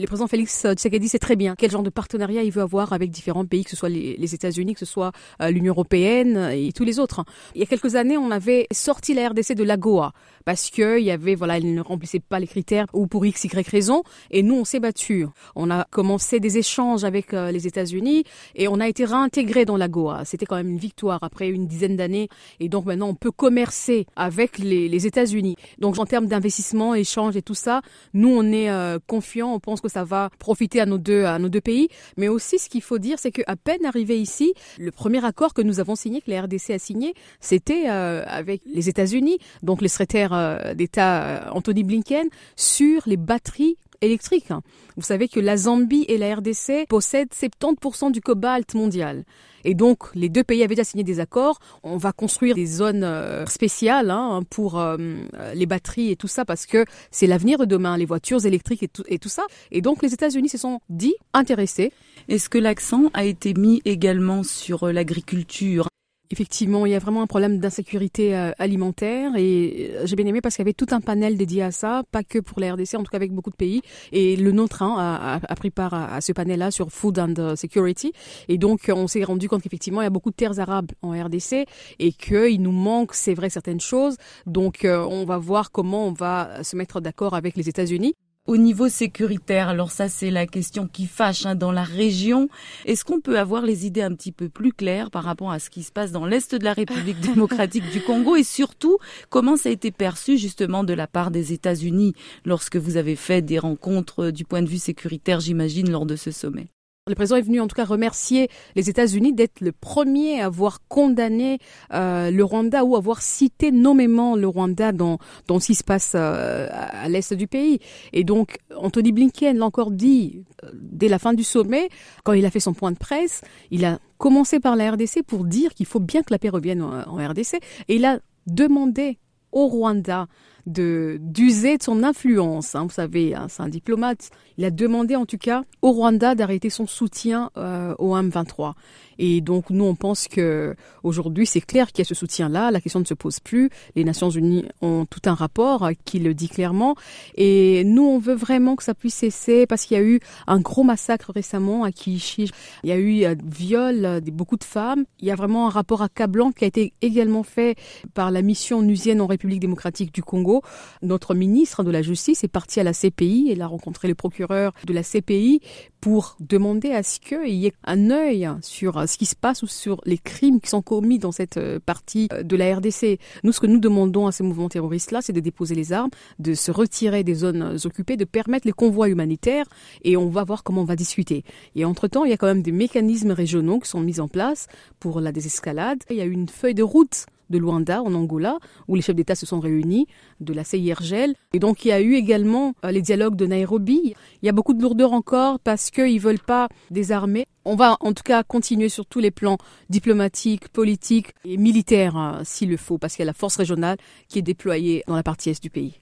le président Félix Tshisekedi sait très bien quel genre de partenariat il veut avoir avec différents pays, que ce soit les, États-Unis, que ce soit euh, l'Union européenne et tous les autres. Il y a quelques années, on avait sorti la RDC de l'AGOA parce que il y avait voilà, il ne remplissait pas les critères ou pour x y raison. Et nous, on s'est battu. On a commencé des échanges avec euh, les États-Unis et on a été réintégré dans l'AGOA. C'était quand même une victoire après une dizaine d'années. Et donc maintenant, on peut commercer avec les, États-Unis. Donc en termes d'investissement, échange et tout ça, nous, on est euh, confiants. On pense que ça va profiter à nos deux à nos deux pays. Mais aussi, ce qu'il faut dire, c'est qu'à peine arrivé ici, le premier accord que nous avons signé, que la RDC a signé, c'était euh, avec les États-Unis, donc le secrétaire euh, d'État euh, Anthony Blinken, sur les batteries électriques. Vous savez que la Zambie et la RDC possèdent 70% du cobalt mondial. Et donc, les deux pays avaient déjà signé des accords. On va construire des zones spéciales hein, pour les batteries et tout ça parce que c'est l'avenir de demain, les voitures électriques et tout, et tout ça. Et donc, les États-Unis se sont dit intéressés. Est-ce que l'accent a été mis également sur l'agriculture? Effectivement, il y a vraiment un problème d'insécurité euh, alimentaire et euh, j'ai bien aimé parce qu'il y avait tout un panel dédié à ça, pas que pour la RDC, en tout cas avec beaucoup de pays. Et le nôtre hein, a, a, pris part à, ce panel-là sur Food and euh, Security. Et donc, on s'est rendu compte qu'effectivement, il y a beaucoup de terres arabes en RDC et qu'il nous manque, c'est vrai, certaines choses. Donc, on va voir comment on va se mettre d'accord avec les États-Unis. Au niveau sécuritaire, alors ça c'est la question qui fâche hein, dans la région. Est-ce qu'on peut avoir les idées un petit peu plus claires par rapport à ce qui se passe dans l'est de la République démocratique du Congo et surtout comment ça a été perçu justement de la part des États-Unis lorsque vous avez fait des rencontres du point de vue sécuritaire, j'imagine, lors de ce sommet? Le président est venu en tout cas remercier les États-Unis d'être le premier à avoir condamné euh, le Rwanda ou avoir cité nommément le Rwanda dans, dans ce qui se passe euh, à l'est du pays. Et donc, Anthony Blinken l'a encore dit euh, dès la fin du sommet, quand il a fait son point de presse, il a commencé par la RDC pour dire qu'il faut bien que la paix revienne en, en RDC. Et il a demandé au Rwanda de d'user de son influence. Hein, vous savez, hein, c'est un diplomate. Il a demandé en tout cas au Rwanda d'arrêter son soutien euh, au M23. Et donc nous, on pense que aujourd'hui, c'est clair qu'il y a ce soutien-là. La question ne se pose plus. Les Nations Unies ont tout un rapport qui le dit clairement. Et nous, on veut vraiment que ça puisse cesser parce qu'il y a eu un gros massacre récemment à Kiichi. Il y a eu euh, viol de beaucoup de femmes. Il y a vraiment un rapport accablant qui a été également fait par la mission onusienne en République démocratique du Congo notre ministre de la Justice est parti à la CPI, et a rencontré le procureur de la CPI pour demander à ce qu'il y ait un œil sur ce qui se passe ou sur les crimes qui sont commis dans cette euh, partie euh, de la RDC. Nous, ce que nous demandons à ces mouvements terroristes-là, c'est de déposer les armes, de se retirer des zones occupées, de permettre les convois humanitaires, et on va voir comment on va discuter. Et entre-temps, il y a quand même des mécanismes régionaux qui sont mis en place pour la désescalade. Il y a une feuille de route de Luanda, en Angola, où les chefs d'État se sont réunis, de la CIRGL. Et donc, il y a eu également euh, les dialogues de Nairobi. Il y a beaucoup de lourdeur encore parce qu'ils ne veulent pas désarmer. On va en tout cas continuer sur tous les plans diplomatiques, politiques et militaires, hein, s'il le faut, parce qu'il y a la force régionale qui est déployée dans la partie est du pays.